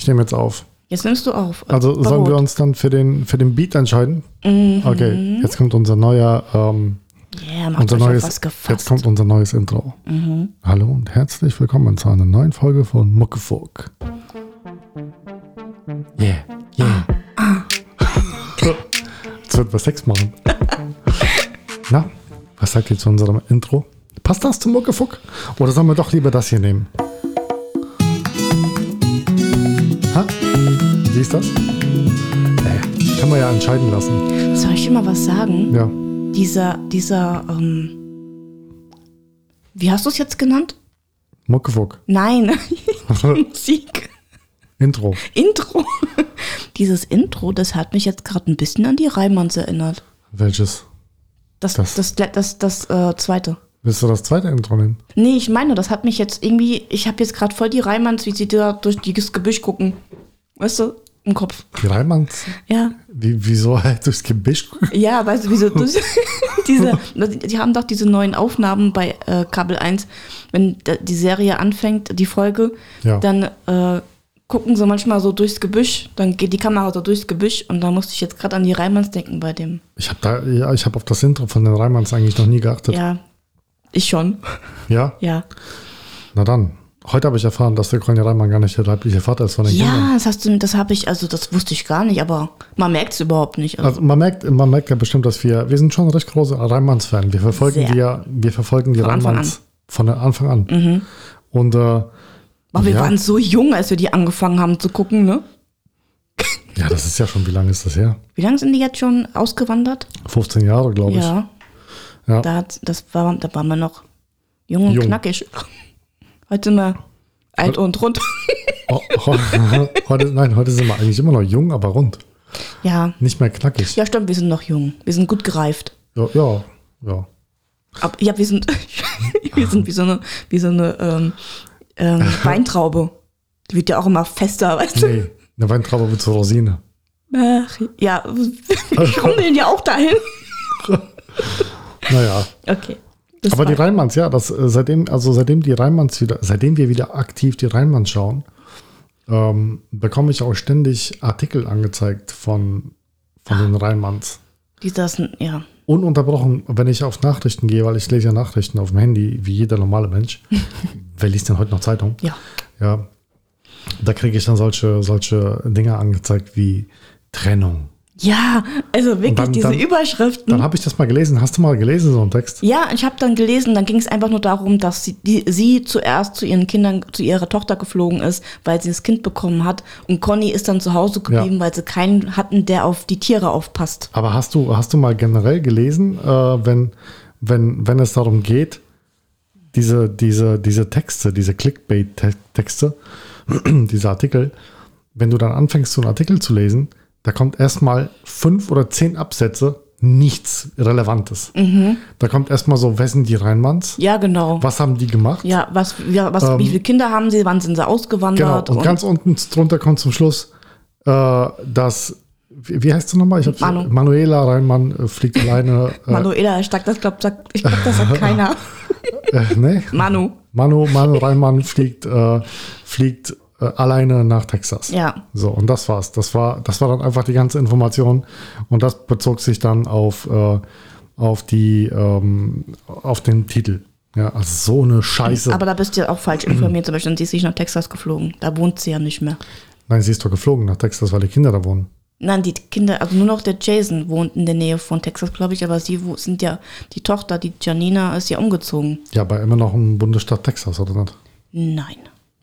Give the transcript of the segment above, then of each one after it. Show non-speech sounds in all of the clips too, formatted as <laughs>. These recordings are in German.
Ich nehme jetzt auf. Jetzt nimmst du auf. Also sollen wir Brot. uns dann für den, für den Beat entscheiden? Mhm. Okay, jetzt kommt unser neuer, ähm, Ja, macht unser neues, jetzt kommt unser neues Intro. Hallo und herzlich willkommen zu einer neuen Folge von Muckefuck. Yeah, yeah. Jetzt wird was Sex machen. <laughs> Na, was sagt ihr zu unserem Intro? Passt das zum Muckefuck? Oder sollen wir doch lieber das hier nehmen? Ha? Wie ist das? Äh, kann man ja entscheiden lassen. Soll ich dir mal was sagen? Ja. Dieser, dieser, ähm, wie hast du es jetzt genannt? Muckefuck. Nein, <laughs> Musik. Intro. Intro. Dieses Intro, das hat mich jetzt gerade ein bisschen an die Reimanns erinnert. Welches? Das, Das- das, das, das, das, äh, zweite. Willst du das zweite Intro nehmen? Nee, ich meine, das hat mich jetzt irgendwie, ich habe jetzt gerade voll die Reimanns, wie sie da durch das Gebüsch gucken. Weißt du, im Kopf. Die Reimanns? Ja. Wie, wieso halt durchs Gebüsch? Ja, weißt du, wieso <laughs> das, <laughs> diese, die haben doch diese neuen Aufnahmen bei äh, Kabel 1, wenn die Serie anfängt, die Folge, Ja. dann äh, gucken sie manchmal so durchs Gebüsch, dann geht die Kamera so durchs Gebüsch und da musste ich jetzt gerade an die Reimanns denken bei dem. Ich habe da, ja, ich habe auf das Intro von den Reimanns eigentlich noch nie geachtet. Ja, ich schon. Ja? Ja. Na dann. Heute habe ich erfahren, dass der Conny Reimann gar nicht der leibliche Vater ist von den Ja, Kindern. das hast du, das habe ich, also das wusste ich gar nicht, aber man merkt es überhaupt nicht. Also, Also man merkt, man merkt ja bestimmt, dass wir, wir sind schon recht große Reimanns-Fan. Wir verfolgen Sehr. die ja, wir verfolgen die Von Anfang Reimanns von Anfang an. Und äh, aber wir ja. waren so jung, als wir die angefangen haben zu gucken, ne? ja, das ist ja schon, wie lange ist das her? Wie lange sind die jetzt schon ausgewandert? 15 Jahre, glaube ich. Ja. Ja. Da, hat, das war, da waren wir noch jung und Jung. knackig. Heute sind wir alt und rund. <laughs> Heute, nein, heute sind wir eigentlich immer noch jung, aber rund. Ja. Nicht mehr knackig. Ja, stimmt, wir sind noch jung. Wir sind gut gereift. Ja, ja. ja. Aber, ja, wir sind, <laughs> wir sind wie so eine, wie so eine ähm, ähm, Weintraube. Die wird ja auch immer fester, <laughs> weißt du? Nee, eine Weintraube wird zur Rosine. Ach, ja, wir schrumpeln ja auch dahin. Naja. Okay. Das Aber die Rheinmanns, ja, das, äh, seitdem, also seitdem die Rheinmanns wieder, seitdem wir wieder aktiv die Rheinmanns schauen, ähm, bekomme ich auch ständig Artikel angezeigt von, von den Rheinmanns. die saßen, ja. Ununterbrochen, wenn ich auf Nachrichten gehe, weil ich lese ja Nachrichten auf dem Handy, wie jeder normale Mensch. <laughs> Wer liest denn heute noch Zeitung? Ja. Ja. Da kriege ich dann solche, solche Dinge angezeigt wie Trennung. Ja, also wirklich dann- diese dann- Überschriften. Dann habe ich das mal gelesen. Hast du mal gelesen, so einen Text? Ja, ich habe dann gelesen, dann ging es einfach nur darum, dass sie, die, sie zuerst zu ihren Kindern, zu ihrer Tochter geflogen ist, weil sie das Kind bekommen hat. Und Conny ist dann zu Hause geblieben, weil sie keinen hatten, der auf die Tiere aufpasst. Aber hast du, hast du mal generell gelesen, äh, wenn, wenn, wenn es darum geht, diese, diese, diese Texte, diese Clickbait-Texte, <clears throat> diese Artikel, wenn du dann anfängst, so einen Artikel zu lesen, da kommt erstmal fünf oder zehn Absätze, nichts Relevantes. Da kommt erstmal so, wer sind die Rheinmanns? Ja, genau. Was haben die gemacht? Ja, was, ja, was, wie viele Kinder haben sie, wann sind sie Ähm, Genau, ausgewandert? und, ganz unten drunter kommt zum Schluss, äh, dass, wie, heißt du nochmal? Ich Manu. Manuela Rheinmann äh, fliegt <laughs> alleine. Äh, Manuela, ich sag, das ich glaub, das sagt keiner. <laughs> äh, nee? Manu. Manu, Manu Rheinmann fliegt, äh, fliegt äh, alleine nach Texas. Ja. So, und das war's. Das war, das war dann einfach die ganze Information. Und das bezog sich dann auf, äh, auf die, ähm, auf den Titel. Ja, also so eine Scheiße. Aber da bist du ja auch falsch informiert. Zum Beispiel, sie ist nicht nach Texas geflogen. Da wohnt sie ja nicht mehr. Nein, sie ist doch geflogen nach Texas, weil die Kinder da wohnen. Nein, die Kinder, also nur noch der Jason wohnt in der Nähe von Texas, glaube ich, aber sie wo, sind ja, die Tochter, die Janina, ist ja umgezogen. Ja, aber immer noch im Bundesstaat Texas, oder nicht? Nein,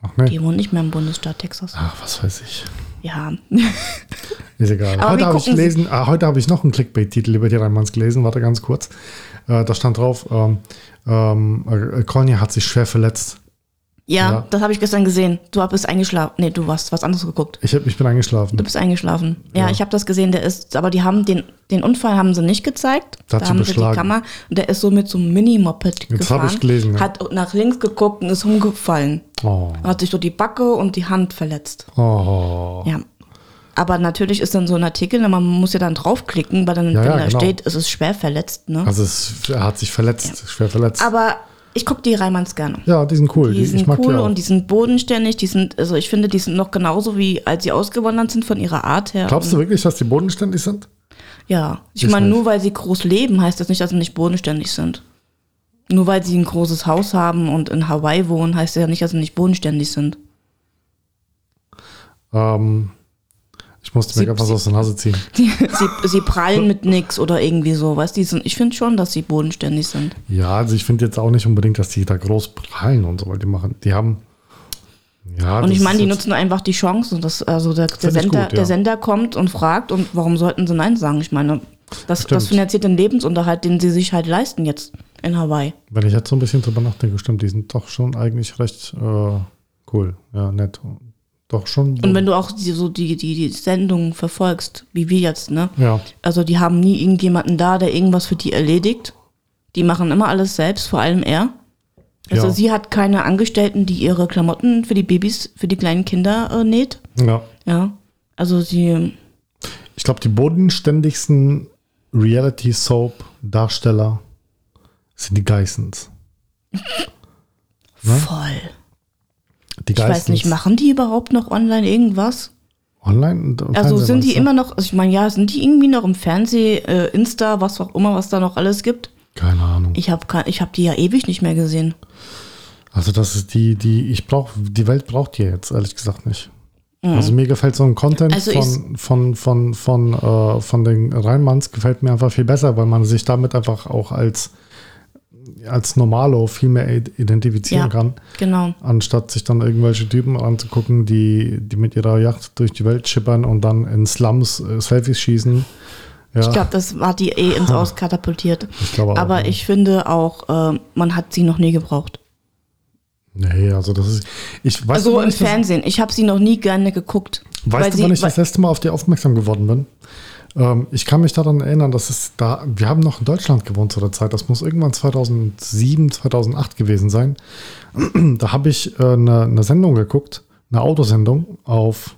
Ach nee. die wohnt nicht mehr im Bundesstaat Texas. Ach, was weiß ich. Ja. <laughs> Ist egal. Aber heute habe ich gelesen, heute habe ich noch einen Clickbait-Titel über die Rheinmanns gelesen. Warte ganz kurz. Äh, da stand drauf, ähm, ähm, äh, Conny hat sich schwer verletzt. Ja, Ja. das habe ich gestern gesehen. Du bist eingeschlafen. Nee, du hast was anderes geguckt. Ich, hab, ich bin eingeschlafen. Du bist eingeschlafen. Ja, Ja. ich habe das gesehen, der ist, aber die haben den, den Unfall haben sie nicht gezeigt. Da hat da sie haben sie die beschlagen. Kamera und der ist so mit so einem Mini-Moped gefahren. hab ich gelesen, ja. Hat nach links geguckt und ist umgefallen. Oh. Hat sich so die Backe und die Hand verletzt. Oh. Ja. Aber natürlich ist dann so ein Artikel, man muss ja dann draufklicken, weil dann, Ja, wenn ja, da genau. steht, es ist schwer verletzt. Ne? Also es, er hat sich verletzt, schwer verletzt. Aber ich gucke die Reimanns gerne. Ja, die sind cool. Die, Die- sind cool die und die sind bodenständig. Die sind, also ich finde, die sind noch genauso wie als sie ausgewandert sind von ihrer Art her. Glaubst du wirklich, dass die bodenständig sind? Ja, ich Ich meine, nur weil sie groß leben, heißt das nicht, dass sie nicht bodenständig sind. Nur weil sie ein großes Haus haben und in Hawaii wohnen, heißt das ja nicht, dass sie nicht bodenständig sind. Ähm, ich musste Sie- mir gerade was aus der Nase ziehen. Die, <laughs> sie, sie prallen mit nix oder irgendwie so, weißt die sind- Ich finde schon, dass sie bodenständig sind. Ja, also ich finde jetzt auch nicht unbedingt, dass die da groß prallen und so, weil die machen, die haben. Ja, Und ich das meine, die nutzen einfach die Chance. Dass, also der, der, Sender, gut, ja. der Sender kommt und fragt und warum sollten sie Nein sagen? Ich meine, das, Stimmt. das finanziert den Lebensunterhalt, den sie sich halt leisten jetzt in Hawaii. Wenn ich jetzt so ein bisschen drüber nachdenke, stimmt, die sind doch schon eigentlich recht äh, cool. Ja, nett. Doch schon. Und wenn du auch die, so die, die, die Sendung verfolgst, wie wir jetzt, ne? ja, Also die haben nie irgendjemanden da, der irgendwas für die erledigt. Die machen immer alles selbst, vor allem er. Also Ja. sie hat keine Angestellten, die ihre Klamotten für die Babys, für die kleinen Kinder äh, näht. ja. Ja. Also sie, Ich glaube, die bodenständigsten Reality-Soap-Darsteller sind die Geissens. <laughs> Ne? voll. Die Ich weiß nicht, machen die überhaupt noch online irgendwas? Online? Also sind die du? immer noch, also ich meine, ja, sind die irgendwie noch im Fernsehen, äh, Insta, was auch immer, was da noch alles gibt? Keine Ahnung. Ich habe ich hab die ja ewig nicht mehr gesehen. Also das ist die, die ich brauche, die Welt braucht die jetzt, ehrlich gesagt nicht. Mhm. Also mir gefällt so ein Content Also ich- von, von, von, von, äh, von den Rheinmanns gefällt mir einfach viel besser, weil man sich damit einfach auch als, als Normalo viel mehr id- identifizieren Ja. kann, Genau. anstatt sich dann irgendwelche Typen anzugucken, die, die mit ihrer Yacht durch die Welt schippern und dann in Slums äh, Selfies schießen. Ja, Ich glaube, das war die eh ins <laughs> Aus katapultiert. ich glaube auch, Aber ja. ich finde auch, äh, man hat sie noch nie gebraucht. Nee, also das ist. Ich weiß Also im Fernsehen. Ich habe sie noch nie gerne geguckt. Weißt du, wann ich das letzte Mal auf die aufmerksam geworden bin? Ähm, ich kann mich daran erinnern, dass es da, wir haben noch in Deutschland gewohnt zu der Zeit, das muss irgendwann 2007, 2008 gewesen sein. <clears throat> Da habe ich äh, eine, Sendung geguckt, eine Autosendung auf,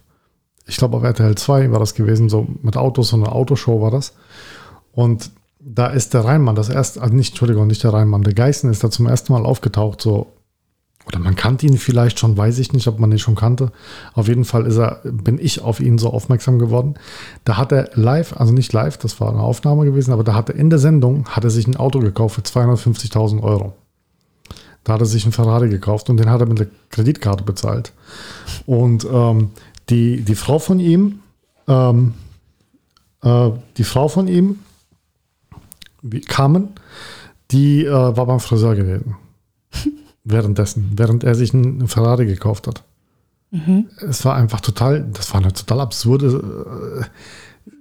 ich glaube auf RTL 2 war das gewesen, so mit Autos, so eine Autoshow war das. Und da ist der Rheinmann, das erste, also nicht, Entschuldigung, nicht der Rheinmann, der Geißen ist da zum ersten Mal aufgetaucht, so oder man kannte ihn vielleicht schon, weiß ich nicht, ob man ihn schon kannte. Auf jeden Fall ist er, bin ich auf ihn so aufmerksam geworden. Da hat er live, also nicht live, das war eine Aufnahme gewesen, aber da hat er in der Sendung, hat er sich ein Auto gekauft für 250.000 Euro. Da hat er sich einen Ferrari gekauft und den hat er mit der Kreditkarte bezahlt. Und ähm, die, die Frau von ihm, ähm, äh, die Frau von ihm, wie, Carmen, die äh, war beim Friseur gewesen. Währenddessen, während er sich einen Ferrari gekauft hat. Es war einfach total, das war eine total absurde äh,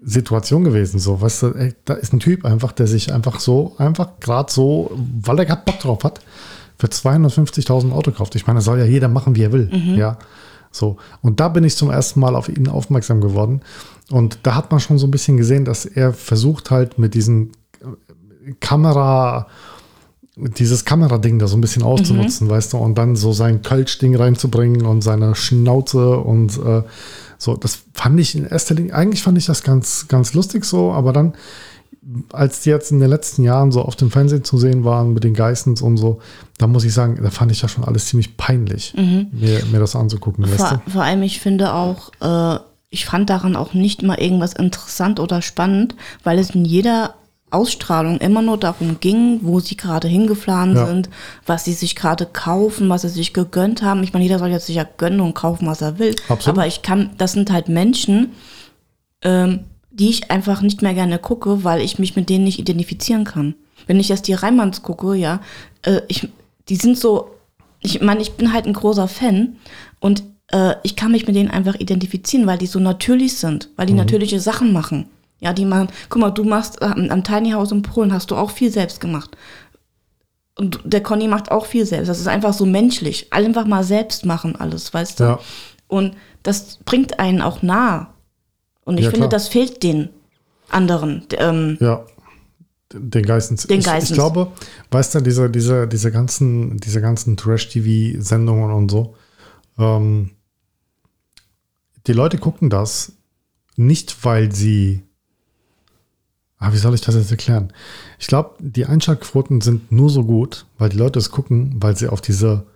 Situation gewesen. So, weißt du, ey, da ist ein Typ einfach, der sich einfach so, einfach gerade so, weil er gerade Bock drauf hat, für 250.000 Auto kauft. Ich meine, das soll ja jeder machen, wie er will. Ja, so. Und da bin ich zum ersten Mal auf ihn aufmerksam geworden. Und da hat man schon so ein bisschen gesehen, dass er versucht halt mit diesen äh, Kamera, dieses Kamerading da so ein bisschen auszunutzen, weißt du, und dann so sein Kölsch-Ding reinzubringen und seine Schnauze und äh, so, das fand ich in erster Linie, eigentlich fand ich das ganz, ganz lustig so, aber dann, als die jetzt in den letzten Jahren so auf dem Fernsehen zu sehen waren mit den Geistens und so, da muss ich sagen, da fand ich ja schon alles ziemlich peinlich, mir, mir das anzugucken, weißt vor, du? vor allem, ich finde auch, äh, ich fand daran auch nicht mal irgendwas interessant oder spannend, weil es in jeder Ausstrahlung immer nur darum ging, wo sie gerade hingefahren Ja. sind, was sie sich gerade kaufen, was sie sich gegönnt haben. Ich meine, jeder soll jetzt sich ja gönnen und kaufen, was er will. Absolut. Aber ich kann, das sind halt Menschen, ähm, die ich einfach nicht mehr gerne gucke, weil ich mich mit denen nicht identifizieren kann. Wenn ich jetzt die Reimanns gucke, ja, äh, ich, die sind so, ich meine, ich bin halt ein großer Fan und äh, ich kann mich mit denen einfach identifizieren, weil die so natürlich sind, weil die natürliche Sachen machen. Ja, die machen, guck mal, du machst ähm, am Tiny House in Polen hast du auch viel selbst gemacht. Und der Conny macht auch viel selbst. Das ist einfach so menschlich. Einfach mal selbst machen alles, weißt du? Ja. Und das bringt einen auch nah. Und ich Ja, finde, klar. das fehlt den anderen. Ähm, Ja, den Geistens. Den ich, ich Geistens. glaube, weißt du, diese, diese, diese ganzen, diese ganzen Trash-TV-Sendungen und so, ähm, die Leute gucken das nicht, weil sie Ah, wie soll ich das jetzt erklären? Ich glaube, die Einschaltquoten sind nur so gut, weil die Leute es gucken, weil sie auf diese,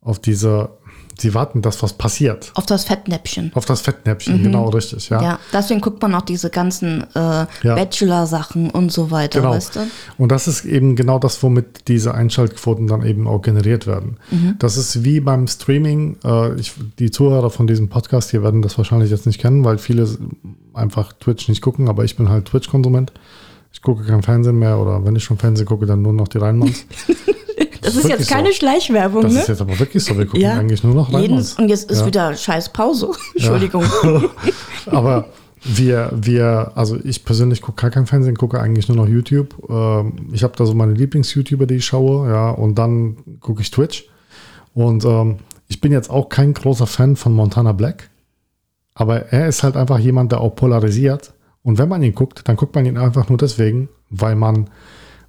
auf diese, sie warten, dass was passiert. Auf das Fettnäpfchen. Auf das Fettnäpfchen, genau richtig, ja. Ja, deswegen guckt man auch diese ganzen äh, Ja. Bachelor-Sachen und so weiter, Genau. weißt du? Und das ist eben genau das, womit diese Einschaltquoten dann eben auch generiert werden. Mhm. Das ist wie beim Streaming. Äh, ich, die Zuhörer von diesem Podcast hier werden das wahrscheinlich jetzt nicht kennen, weil viele einfach Twitch nicht gucken, aber ich bin halt Twitch-Konsument. Ich gucke kein Fernsehen mehr oder wenn ich schon Fernsehen gucke, dann nur noch die Rheinmanns. <laughs> Das ist jetzt keine so. Schleichwerbung, Das ne? ist jetzt aber wirklich so. Wir gucken Ja. eigentlich nur noch Jeden, Rheinmanns. und jetzt ist Ja. wieder scheiß Pause. <laughs> Entschuldigung. <laughs> Aber wir, wir, also ich persönlich gucke gar kein Fernsehen, gucke eigentlich nur noch YouTube. Ähm, ich habe da so meine Lieblings-YouTuber, die ich schaue, ja, und dann gucke ich Twitch. Und ähm, ich bin jetzt auch kein großer Fan von Montana Black, aber er ist halt einfach jemand, der auch polarisiert. Und wenn man ihn guckt, dann guckt man ihn einfach nur deswegen, weil man,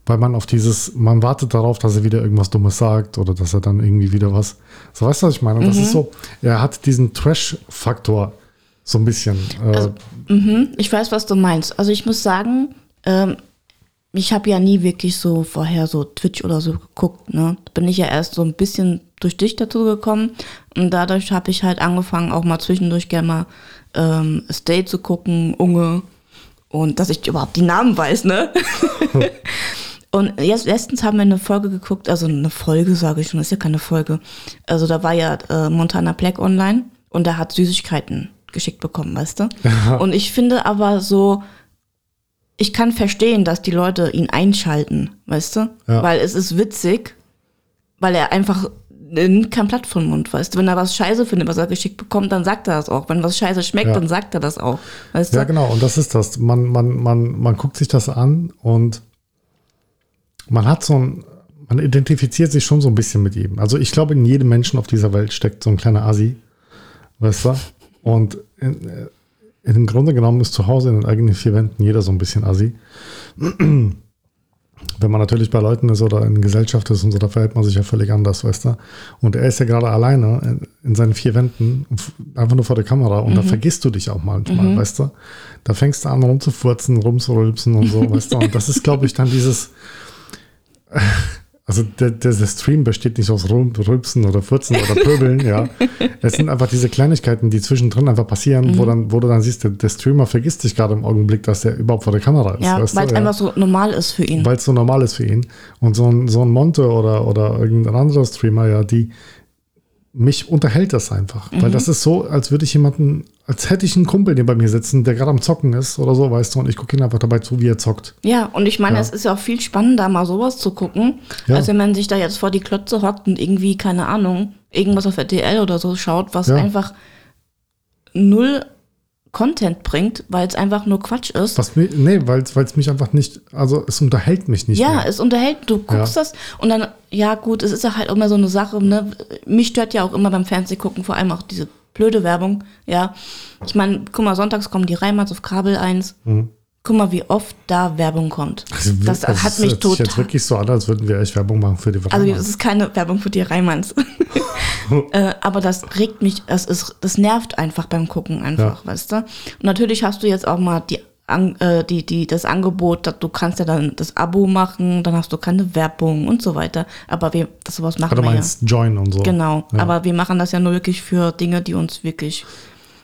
weil man auf dieses, man wartet darauf, dass er wieder irgendwas Dummes sagt oder dass er dann irgendwie wieder was. So weißt du, was ich meine? Und das ist so, er hat diesen Trash-Faktor so ein bisschen. Äh, Also, mhm, ich weiß, was du meinst. Also ich muss sagen, ähm, ich habe ja nie wirklich so vorher so Twitch oder so geguckt. Ne? Da bin ich ja erst so ein bisschen durch dich dazu gekommen und dadurch habe ich halt angefangen, auch mal zwischendurch gerne mal ähm, Stay zu gucken, Unge und dass ich überhaupt die Namen weiß, ne? <laughs> <laughs> Und jetzt letztens haben wir eine Folge geguckt, also eine Folge sage ich schon, das ist ja keine Folge. Also da war ja äh, Montana Black online und er hat Süßigkeiten geschickt bekommen, weißt du? <laughs> Und ich finde aber so, ich kann verstehen, dass die Leute ihn einschalten, weißt du? Ja. Weil es ist witzig, weil er einfach nimmt kein Blatt vom Mund, weißt du? Wenn er was scheiße findet, was er geschickt bekommt, dann sagt er das auch. Wenn was scheiße schmeckt, Ja. dann sagt er das auch, weißt du? Ja, genau, und das ist das. Man, man, man, man guckt sich das an und man hat so ein, man identifiziert sich schon so ein bisschen mit ihm. Also ich glaube, in jedem Menschen auf dieser Welt steckt so ein kleiner Asi, weißt du? Und in, äh, im Grunde genommen ist zu Hause in den eigenen vier Wänden jeder so ein bisschen Asi. <clears throat> Wenn man natürlich bei Leuten ist oder in Gesellschaft ist und so, da verhält man sich ja völlig anders, weißt du? Und er ist ja gerade alleine in, in seinen vier Wänden, einfach nur vor der Kamera und da vergisst du dich auch manchmal, weißt du? Da fängst du an rumzufurzen, rumzurülpsen und so, weißt du? Und das ist, glaube ich, dann dieses, <laughs> also der, der, der Stream besteht nicht aus Rülpsen oder Furzen oder Pöbeln, ja. <laughs> Es sind einfach diese Kleinigkeiten, die zwischendrin einfach passieren, wo, dann, wo du dann siehst, der, der Streamer vergisst sich gerade im Augenblick, dass er überhaupt vor der Kamera ist. Ja, weil es ja einfach so normal ist für ihn. weil es so normal ist für ihn. Und so ein, so ein Monte oder, oder irgendein anderer Streamer, ja, die mich unterhält das einfach. Weil das ist so, als würde ich jemanden, als hätte ich einen Kumpel neben bei mir sitzen, der gerade am Zocken ist oder so, weißt du, und ich gucke ihn einfach dabei zu, wie er zockt. Ja, und ich meine, Ja. es ist ja auch viel spannender, mal sowas zu gucken, Ja. als wenn man sich da jetzt vor die Klötze hockt und irgendwie, keine Ahnung, irgendwas auf RTL oder so schaut, was Ja. einfach null Content bringt, weil es einfach nur Quatsch ist. Was mir, nee, weil es mich einfach nicht, also es unterhält mich nicht ja, mehr. es unterhält, du guckst Ja. das und dann, ja gut, es ist ja halt immer so eine Sache, ne? Mich stört ja auch immer beim Fernsehgucken, vor allem auch diese blöde Werbung, ja. Ich meine, guck mal, sonntags kommen die Reimanns auf Kabel 1. Guck mal, wie oft da Werbung kommt. Also, das also hat es mich hört sich jetzt total. wirklich so an, als würden wir echt Werbung machen für die Also Vereine. das ist keine Werbung für die Reimanns. <laughs> äh, aber das regt mich, das ist, das nervt einfach beim Gucken einfach, weißt du? Und natürlich hast du jetzt auch mal die, An- äh, die, die, das Angebot, dass du kannst ja dann das Abo machen, dann hast du keine Werbung und so weiter. Aber wir, das sowas machen du wir ja. meinst Join und so. Genau. Ja. Aber wir machen das ja nur wirklich für Dinge, die uns wirklich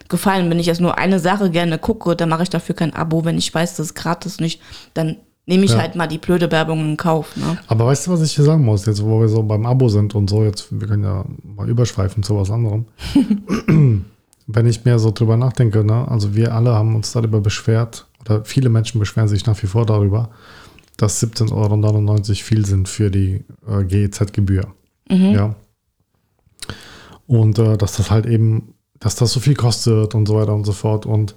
gefallen. Wenn ich jetzt nur eine Sache gerne gucke, dann mache ich dafür kein Abo. Wenn ich weiß, das ist gratis nicht, dann nehme ich Ja. halt mal die blöde Werbung in Kauf. Ne? Aber weißt du, was ich hier sagen muss, jetzt wo wir so beim Abo sind und so, jetzt, wir können ja mal überschweifen zu was anderem. <laughs> Wenn ich mir so drüber nachdenke, ne, also wir alle haben uns darüber beschwert, oder viele Menschen beschweren sich nach wie vor darüber, dass 17,99 Euro viel sind für die äh, GEZ-Gebühr. Ja. Und äh, dass das halt eben, dass das so viel kostet und so weiter und so fort. Und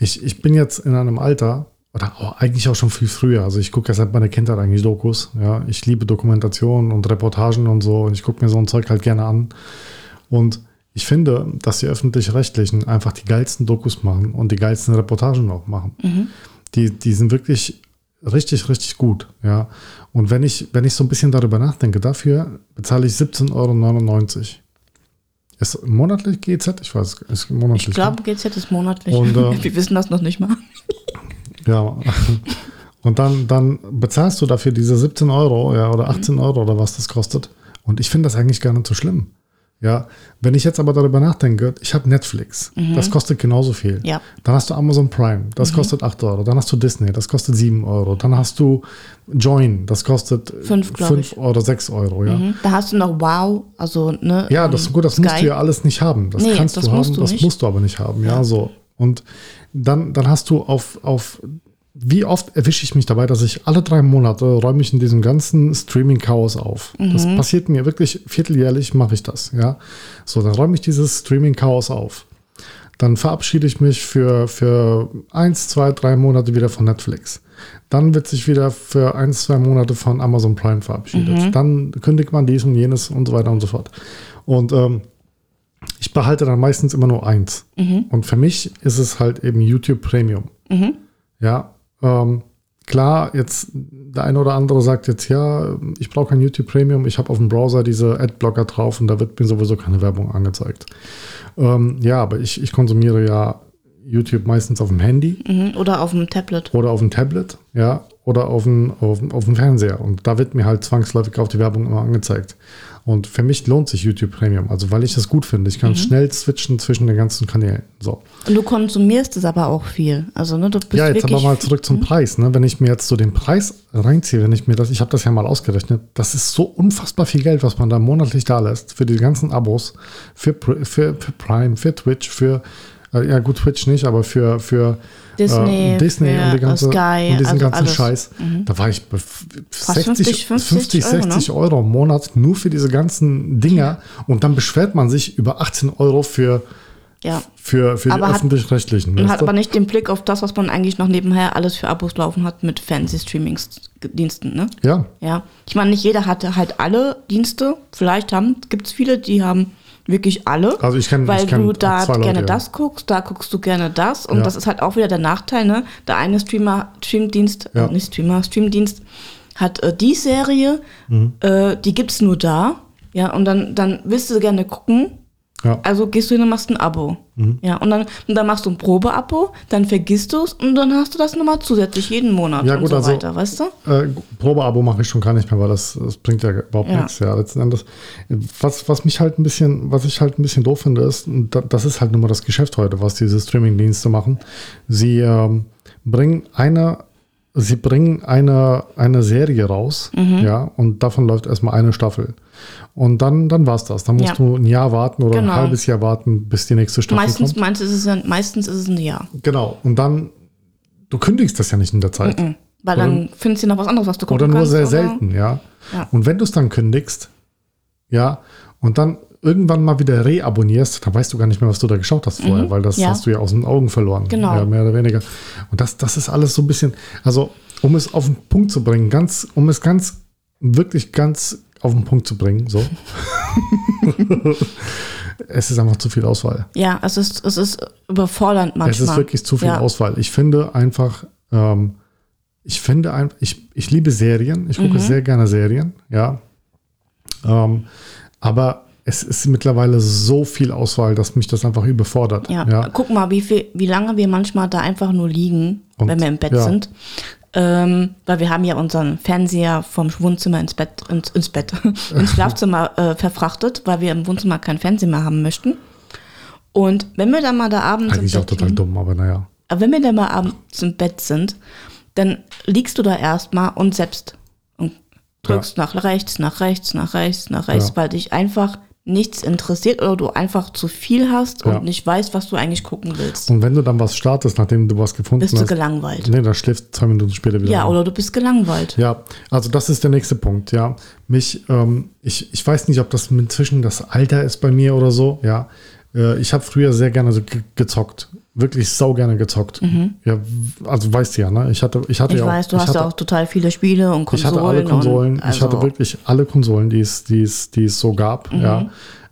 ich, ich bin jetzt in einem Alter, oder auch, eigentlich auch schon viel früher. Also ich gucke ja seit meiner Kindheit eigentlich Dokus. Ja, ich liebe Dokumentationen und Reportagen und so und ich gucke mir so ein Zeug halt gerne an. Und ich finde, dass die öffentlich-rechtlichen einfach die geilsten Dokus machen und die geilsten Reportagen auch machen. Die, die sind wirklich richtig, richtig gut. Ja. Und wenn ich, wenn ich so ein bisschen darüber nachdenke, dafür bezahle ich 17,99 Euro. Ist monatlich GZ? Ich weiß, ist monatlich. Ich glaube, GZ ist monatlich. Und, äh, <laughs> Wir wissen das noch nicht mal. <laughs> Ja. <laughs> Und dann, dann bezahlst du dafür diese 17 Euro ja, oder 18 Mhm. Euro oder was das kostet. Und ich finde das eigentlich gar nicht so schlimm. Ja, wenn ich jetzt aber darüber nachdenke, ich habe Netflix, das kostet genauso viel. Mhm. Ja. Mhm. Dann hast du Amazon Prime, das kostet 8 Euro. Dann hast du Disney, das kostet 7 Euro. Dann hast du Join, das kostet Fünf, glaub 5 ich. oder 6 Euro. Ja, Mhm. Da hast du noch Wow, also ne. ja ähm, das, gut, das musst Sky. du ja alles nicht haben. Das Nee, kannst das du haben, musst du das musst du aber nicht haben. Ja, so. Und dann, dann hast du auf, auf, wie oft erwische ich mich dabei, dass ich alle drei Monate räume ich in diesem ganzen Streaming-Chaos auf. Das Mhm. passiert mir wirklich vierteljährlich, mache ich das. Ja, so, dann räume ich dieses Streaming-Chaos auf. Dann verabschiede ich mich für, für eins, zwei, drei Monate wieder von Netflix. Dann wird sich wieder für eins, zwei Monate von Amazon Prime verabschiedet. Dann kündigt man dies und jenes und so weiter und so fort. Und ähm, ich behalte dann meistens immer nur eins. Und für mich ist es halt eben YouTube Premium. Ja, ähm, klar, jetzt der eine oder andere sagt jetzt, ja, ich brauche kein YouTube Premium, ich habe auf dem Browser diese Adblocker drauf und da wird mir sowieso keine Werbung angezeigt. Ähm, ja, aber ich, ich konsumiere ja YouTube meistens auf dem Handy Mhm. Oder auf dem Tablet. oder auf dem Tablet, ja, oder auf dem, auf, auf dem Fernseher. Und da wird mir halt zwangsläufig auch die Werbung immer angezeigt. Und für mich lohnt sich YouTube Premium, also weil ich das gut finde. Ich kann schnell switchen zwischen den ganzen Kanälen. So. Und du konsumierst es aber auch viel. Also ne, du bist Ja, jetzt aber mal zurück zum Preis. Ne? Wenn ich mir jetzt so den Preis reinziehe, wenn ich mir das, ich habe das ja mal ausgerechnet, das ist so unfassbar viel Geld, was man da monatlich da lässt für die ganzen Abos, für, für, für Prime, für Twitch, für, ja gut, Twitch nicht, aber für, für Disney, äh, Disney für, und, die äh, ganze, Sky, und diesen also ganzen alles. Mhm. Scheiß. Da war ich bei f- Fast 60, 50, 50 Euro, 60 Euro im Monat nur für diese ganzen Dinger und dann beschwert man sich über 18 Euro für, Ja. für, für die Aber öffentlich-rechtlichen. Man hat aber nicht den Blick auf das, was man eigentlich noch nebenher alles für Abos laufen hat mit Fancy-Streaming-Diensten, ne? ja, Ja. Ich meine, nicht jeder hatte halt alle Dienste. Vielleicht haben, gibt es viele, die haben wirklich alle. Also ich kenn- Weil ich kenn du da Leute, gerne ja. das guckst, da guckst du gerne das. Und Ja. das ist halt auch wieder der Nachteil, ne? Der eine Streamer, Streamdienst, Ja. äh, nicht Streamer, Streamdienst hat äh, die Serie, Mhm. äh, die gibt's nur da. Ja, und dann, dann willst du gerne gucken. Ja. Also gehst du hin und machst ein Abo. Mhm. Ja, und dann, und dann machst du ein Probeabo, dann vergisst du es und dann hast du das nochmal zusätzlich jeden Monat Ja, und gut, so also- weiter, weißt du? Äh, Probeabo mache ich schon gar nicht mehr, weil das, das bringt ja überhaupt Ja. nichts. Ja, letzten Endes. Was, was mich halt ein bisschen, was ich halt ein bisschen doof finde, ist, das ist halt nun mal das Geschäft heute, was diese Streaming-Dienste machen. Sie ähm, bringen eine, sie bringen eine, eine Serie raus, Mhm. ja, und davon läuft erstmal eine Staffel. Und dann, dann war's das. Dann musst Ja. du ein Jahr warten oder Genau. ein halbes Jahr warten, bis die nächste Staffel Meistens, kommt. meistens, ist es ein, meistens ist es ein Jahr. Genau. Und dann, du kündigst das ja nicht in der Zeit. Mhm. Weil dann findest du noch was anderes, was du gucken Oder nur kannst. sehr oder- selten, ja. Ja. Und wenn du es dann kündigst, ja, und dann irgendwann mal wieder reabonnierst, dann weißt du gar nicht mehr, was du da geschaut hast vorher, weil das Mhm. Ja. hast du ja aus den Augen verloren. Genau. Ja, mehr oder weniger. Und das, das ist alles so ein bisschen, also um es auf den Punkt zu bringen, ganz, um es ganz, wirklich ganz auf den Punkt zu bringen, so. <laughs> es ist einfach zu viel Auswahl. Ja, es ist, es ist überfordernd manchmal. Es ist wirklich zu viel ja. Auswahl. Ich finde einfach, ähm, ich finde einfach, ich, ich liebe Serien. Ich gucke Mhm. sehr gerne Serien, ja. Ähm, aber es ist mittlerweile so viel Auswahl, dass mich das einfach überfordert. Ja. ja. guck mal, wie, viel, wie lange wir manchmal da einfach nur liegen, Und- wenn wir im Bett ja. sind. Ähm, weil wir haben ja unseren Fernseher vom Wohnzimmer ins Bett, ins, ins Bett, <laughs> ins Schlafzimmer äh, verfrachtet, weil wir im Wohnzimmer keinen Fernseher mehr haben möchten. Und wenn wir dann mal da abends im Eigentlich auch Bett total liegen, dumm, aber naja. aber wenn wir dann mal abends im Bett sind, dann liegst du da erstmal und selbst und drückst nach rechts, nach rechts, nach rechts, nach rechts, Ja. weil dich einfach nichts interessiert oder du einfach zu viel hast und Ja. nicht weißt, was du eigentlich gucken willst. Und wenn du dann was startest, nachdem du was gefunden Bist du hast, gelangweilt. nee, dann schläfst du zwei Minuten später wieder. Ja, oder du bist gelangweilt. Ja, also das ist der nächste Punkt, ja. Mich, ähm, ich, ich weiß nicht, ob das inzwischen das Alter ist bei mir oder so, ja. Äh, ich habe früher sehr gerne so ge gezockt. Wirklich sau gerne gezockt. Ja, w- also weißt du ja, ne? Ich hatte, ich hatte Mhm. Ich ja weiß, du ich hast hatte, ja auch total viele Spiele und ich Konsolen. hatte alle Konsolen. Und, also, ich hatte wirklich alle Konsolen, die es, die es, die es so gab, Mhm. ja.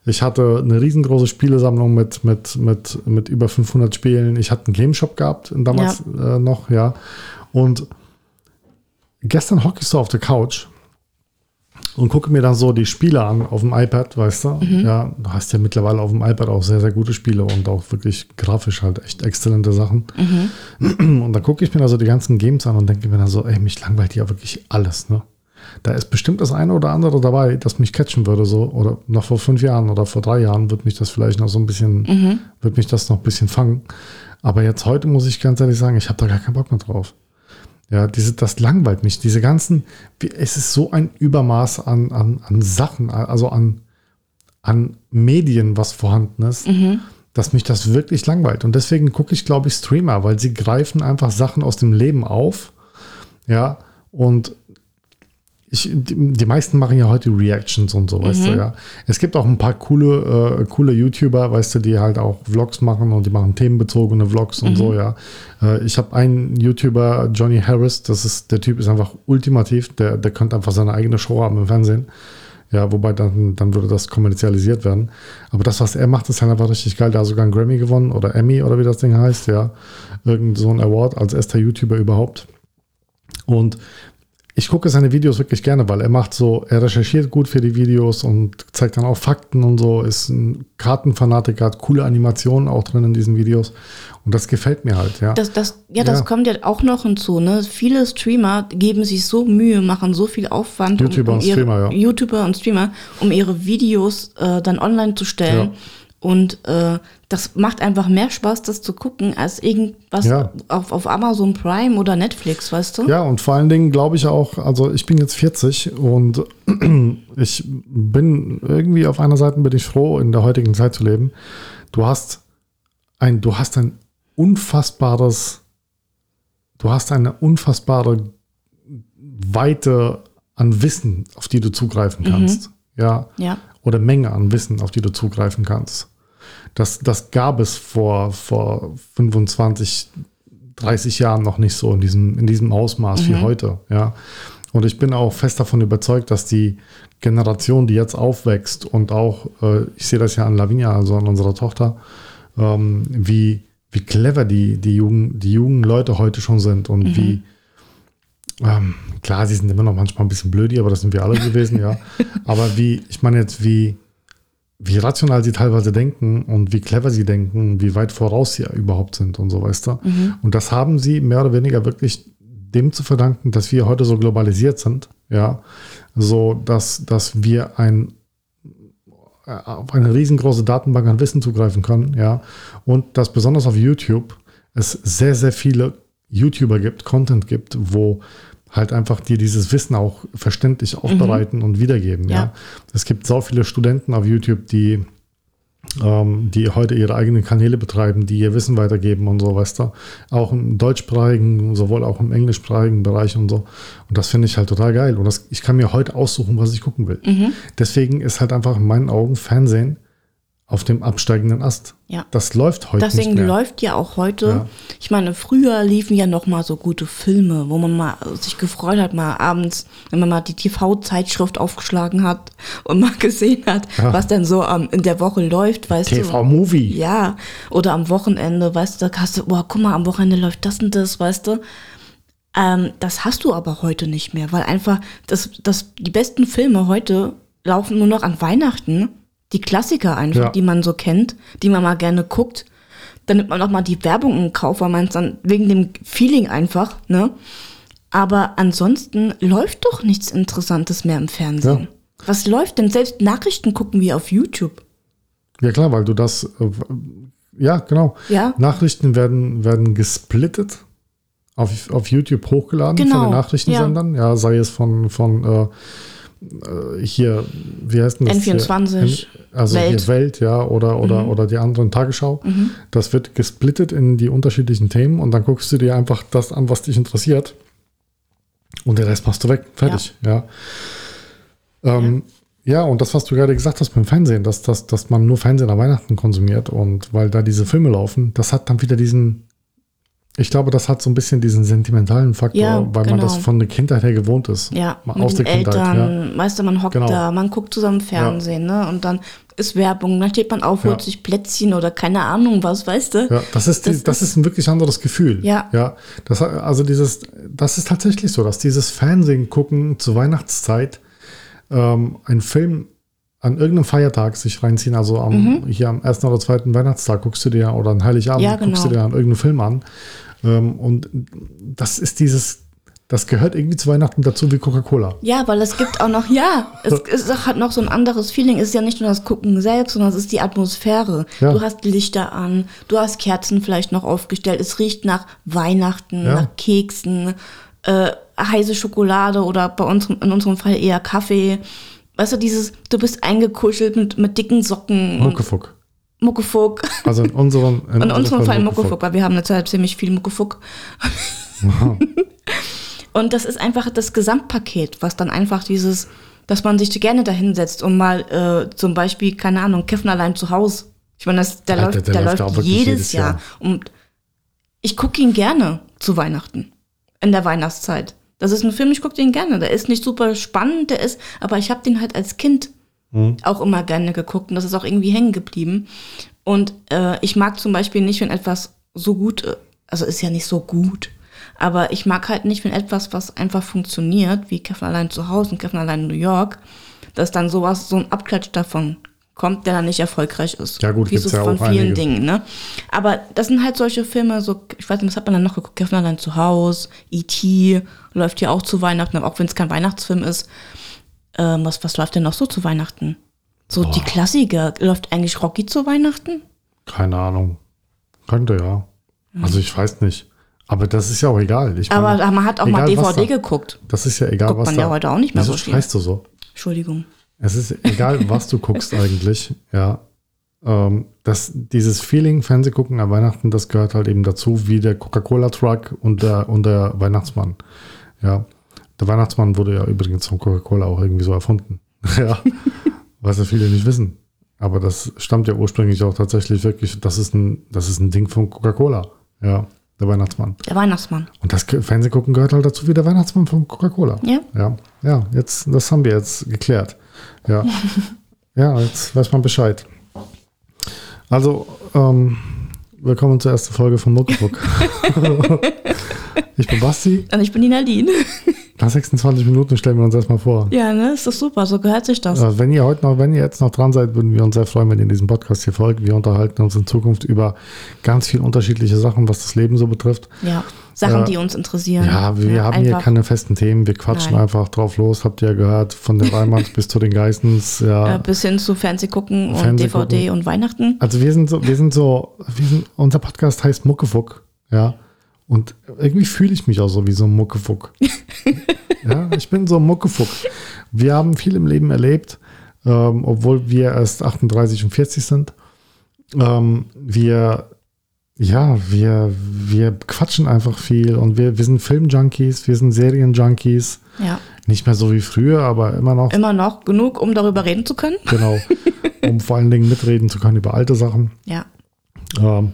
Ich hatte eine riesengroße Spielesammlung mit, mit, mit, mit über 500 Spielen. Ich hatte einen Game Shop gehabt damals äh, noch, ja. Und gestern ich so auf der Couch und gucke mir dann so die Spiele an auf dem iPad, weißt du? Ja, du hast ja mittlerweile auf dem iPad auch sehr, sehr gute Spiele und auch wirklich grafisch halt echt exzellente Sachen. Und dann gucke ich mir da so die ganzen Games an und denke mir dann so, ey, mich langweilt ja wirklich alles, ne? Da ist bestimmt das eine oder andere dabei, das mich catchen würde, so, oder noch vor fünf Jahren oder vor drei Jahren wird mich das vielleicht noch so ein bisschen, wird mich das noch ein bisschen fangen. Aber jetzt heute muss ich ganz ehrlich sagen, ich habe da gar keinen Bock mehr drauf. Ja, diese, das langweilt mich. Diese ganzen, es ist so ein Übermaß an, an, an Sachen, also an, an Medien, was vorhanden ist, dass mich das wirklich langweilt. Und deswegen gucke ich, glaube ich, Streamer, weil sie greifen einfach Sachen aus dem Leben auf. Ja, und ich, die, die meisten machen ja heute Reactions und so, weißt du, ja. Es gibt auch ein paar coole, äh, coole YouTuber, weißt du, die halt auch Vlogs machen und die machen themenbezogene Vlogs und so, ja. Äh, ich habe einen YouTuber, Johnny Harris, das ist, der Typ ist einfach ultimativ, der, der könnte einfach seine eigene Show haben im Fernsehen. Ja, wobei dann, dann würde das kommerzialisiert werden. Aber das, was er macht, ist halt einfach richtig geil. Da hat sogar einen Grammy gewonnen oder Emmy oder wie das Ding heißt, ja. Irgend so ein Award als erster YouTuber überhaupt. Und ich gucke seine Videos wirklich gerne, weil er macht so, er recherchiert gut für die Videos und zeigt dann auch Fakten und so, ist ein Kartenfanatiker, hat coole Animationen auch drin in diesen Videos. Und das gefällt mir halt, ja. Das, das, ja, das Ja. kommt ja auch noch hinzu. Ne? Viele Streamer geben sich so Mühe, machen so viel Aufwand, YouTuber und ihre, Streamer, ja. YouTuber und Streamer, um ihre Videos äh, dann online zu stellen. Ja. Und äh, das macht einfach mehr Spaß, das zu gucken, als irgendwas Ja. auf, auf Amazon Prime oder Netflix, weißt du? Ja, und vor allen Dingen glaube ich auch, also ich bin jetzt 40 und <clears throat> ich bin irgendwie auf einer Seite bin ich froh, in der heutigen Zeit zu leben. Du hast ein, du hast ein unfassbares, du hast eine unfassbare Weite an Wissen, auf die du zugreifen kannst. Ja. Ja. Oder Menge an Wissen, auf die du zugreifen kannst. Das, das gab es vor, vor 25, 30 Jahren noch nicht so in diesem, in diesem Ausmaß wie heute. Ja. Und ich bin auch fest davon überzeugt, dass die Generation, die jetzt aufwächst und auch, äh, ich sehe das ja an Lavinia, also an unserer Tochter, ähm, wie, wie clever die, die, jungen, die jungen Leute heute schon sind und wie, ähm, klar, sie sind immer noch manchmal ein bisschen blödi, aber das sind wir alle gewesen, ja. <laughs> Aber wie, ich meine jetzt, wie, wie rational sie teilweise denken und wie clever sie denken, wie weit voraus sie überhaupt sind und so, weißt du. Und das haben sie mehr oder weniger wirklich dem zu verdanken, dass wir heute so globalisiert sind, ja, so dass, dass wir ein äh, auf eine riesengroße Datenbank an Wissen zugreifen können, ja, und dass besonders auf YouTube es sehr, sehr viele YouTuber gibt, Content gibt, wo halt einfach dir dieses Wissen auch verständlich aufbereiten und wiedergeben, ja. Ja. Es gibt so viele Studenten auf YouTube, die ähm, die heute ihre eigenen Kanäle betreiben, die ihr Wissen weitergeben und so, weißt du. Auch im deutschsprachigen, sowohl auch im englischsprachigen Bereich und so. Und das finde ich halt total geil. Und das, ich kann mir heute aussuchen, was ich gucken will. Deswegen ist halt einfach in meinen Augen Fernsehen auf dem absteigenden Ast. Ja. Das läuft heute Deswegen nicht mehr. läuft ja auch heute, Ja. ich meine, früher liefen ja noch mal so gute Filme, wo man mal sich gefreut hat, mal abends, wenn man mal die TV-Zeitschrift aufgeschlagen hat und mal <laughs> gesehen hat, Ja. was denn so ähm, in der Woche läuft, weißt du. TV-Movie. Ja, oder am Wochenende, weißt du, da hast du, boah, guck mal, am Wochenende läuft das und das, weißt du. Ähm, das hast du aber heute nicht mehr, weil einfach das, das, die besten Filme heute laufen nur noch an Weihnachten. Die Klassiker einfach, Ja. die man so kennt, die man mal gerne guckt. Dann nimmt man auch mal die Werbung in Kauf, weil man es dann wegen dem Feeling einfach, ne? Aber ansonsten läuft doch nichts Interessantes mehr im Fernsehen. Ja. Was läuft denn? Selbst Nachrichten gucken wir auf YouTube. Ja klar, weil du das, äh, ja genau. Ja. Nachrichten werden, werden gesplittet, auf, auf YouTube hochgeladen Genau, von den Nachrichtensendern. Ja, sei es von, von äh, äh, hier, wie heißt denn das? N24, Hier? Also Welt. Mhm. Welt, ja, oder, oder, oder die anderen Tagesschau. Das wird gesplittet in die unterschiedlichen Themen und dann guckst du dir einfach das an, was dich interessiert. Und den Rest machst du weg. Fertig, ja. Ähm, ja, und das, was du gerade gesagt hast beim Fernsehen, dass, dass, dass man nur Fernsehen an Weihnachten konsumiert und weil da diese Filme laufen, das hat dann wieder diesen, ich glaube, das hat so ein bisschen diesen sentimentalen Faktor, Ja, weil man genau. das von der Kindheit her gewohnt ist. Ja, Mal mit den Eltern, ja. weißt du, man hockt Genau. da, man guckt zusammen Fernsehen, ne? Und dann ist Werbung, dann steht man auf, holt Ja. sich Plätzchen oder keine Ahnung was, weißt du? Ja, das ist, die, Das das, ist ein wirklich anderes Gefühl. Ja. ja das, also dieses, das ist tatsächlich so, dass dieses Fernsehen gucken zur Weihnachtszeit ähm, einen Film an irgendeinem Feiertag sich reinziehen, also am, Mhm. hier am ersten oder zweiten Weihnachtstag guckst du dir oder an Heiligabend Ja, guckst du genau. dir an irgendeinen Film an. Ähm, und das ist dieses, das gehört irgendwie zu Weihnachten dazu wie Coca-Cola. Ja, weil es gibt auch noch, ja, es, <laughs> es hat noch so ein anderes Feeling. Es ist ja nicht nur das Gucken selbst, sondern es ist die Atmosphäre. Ja. Du hast Lichter an, du hast Kerzen vielleicht noch aufgestellt. Es riecht nach Weihnachten, Ja. nach Keksen, äh, heiße Schokolade oder bei uns in unserem Fall eher Kaffee. Weißt du, dieses, du bist eingekuschelt mit, mit dicken Socken Muckefuck. Muckefuck. Also in unserem, <laughs> in In unserem Fall Muckefuck, weil wir haben zurzeit ziemlich viel Muckefuck. Und das ist einfach das Gesamtpaket, was dann einfach dieses, dass man sich gerne dahinsetzt und mal äh, zum Beispiel, keine Ahnung, Kiffen allein zu Hause. Ich meine, das, der, Alter, läuft, der der läuft läuft, jedes, jedes Jahr. Jahr. Und ich gucke ihn gerne zu Weihnachten, in der Weihnachtszeit. Das ist ein Film, ich gucke den gerne. Der ist nicht super spannend, der ist, aber ich habe den halt als Kind auch immer gerne geguckt und das ist auch irgendwie hängen geblieben. Und äh, ich mag zum Beispiel nicht, wenn etwas so gut, also ist ja nicht so gut, aber ich mag halt nicht, wenn etwas, was einfach funktioniert, wie Kevin allein zu Hause und Kevin allein in New York, dass dann sowas, so ein Abklatsch davon kommt, der dann nicht erfolgreich ist. Ja gut, wie gibt's so ja von auch vielen einige. Dingen, ne? Aber das sind halt solche Filme, so, ich weiß nicht, was hat man dann noch geguckt? Kevin allein zu Hause, E.T. läuft ja auch zu Weihnachten, auch wenn es kein Weihnachtsfilm ist. Ähm, was, was läuft denn noch so zu Weihnachten? So die Klassiker. Läuft eigentlich Rocky zu Weihnachten? Keine Ahnung. Könnte ja. Also ich weiß nicht. Aber das ist ja auch egal. Ich Aber meine, man hat auch mal DVD da- geguckt. Das ist ja egal, Guckt was man da. ja heute auch nicht mehr Wieso so viel. schreist du so? Entschuldigung. Es ist egal, was du guckst <laughs> eigentlich, ja. Ähm, das, dieses Feeling, Fernsehgucken an Weihnachten, das gehört halt eben dazu, wie der Coca-Cola-Truck und der, und der Weihnachtsmann. Ja. Der Weihnachtsmann wurde ja übrigens von Coca-Cola auch irgendwie so erfunden. <laughs> ja. Was ja viele nicht wissen. Aber das stammt ja ursprünglich auch tatsächlich wirklich, das ist ein, das ist ein Ding von Coca-Cola. Ja. Der Weihnachtsmann. Der Weihnachtsmann. Und das Fernsehgucken gehört halt dazu wie der Weihnachtsmann von Coca-Cola. Ja. Ja, ja, jetzt, das haben wir jetzt geklärt. Ja, <laughs> ja jetzt weiß man Bescheid. Also, ähm, willkommen zur ersten Folge von Muckefuck. <laughs> ich bin Basti. Und ich bin die Nadine. Nach 26 Minuten stellen wir uns erstmal vor. ja, ne? Ist das super. So gehört sich das. Äh, wenn ihr heute noch, wenn ihr jetzt noch dran seid, würden wir uns sehr freuen, wenn ihr diesem Podcast hier folgt. Wir unterhalten uns in Zukunft über ganz viele unterschiedliche Sachen, was das Leben so betrifft. Ja. Sachen, Äh, die uns interessieren. Ja, wir haben hier einfach. keine festen Themen. Wir quatschen Nein. einfach drauf los. Habt ihr ja gehört, von den Reimanns <laughs> bis zu den Geistens. Ja. Äh, bis hin zu Fernsehgucken und Fernseh DVD gucken. und Weihnachten. Also wir sind so, wir sind so, wir sind, unser Podcast heißt Muckefuck, ja. Und irgendwie fühle ich mich auch so wie so ein Muckefuck. <laughs> ja, ich bin so ein Muckefuck. Wir haben viel im Leben erlebt, ähm, obwohl wir erst 38 und 40 sind. Ähm, wir, ja, wir, wir quatschen einfach viel und wir, wir sind Filmjunkies, wir sind Serienjunkies. Ja. Nicht mehr so wie früher, aber immer noch Immer noch genug, um darüber reden zu können. Genau. <laughs> um vor allen Dingen mitreden zu können über alte Sachen. Ja. Ähm,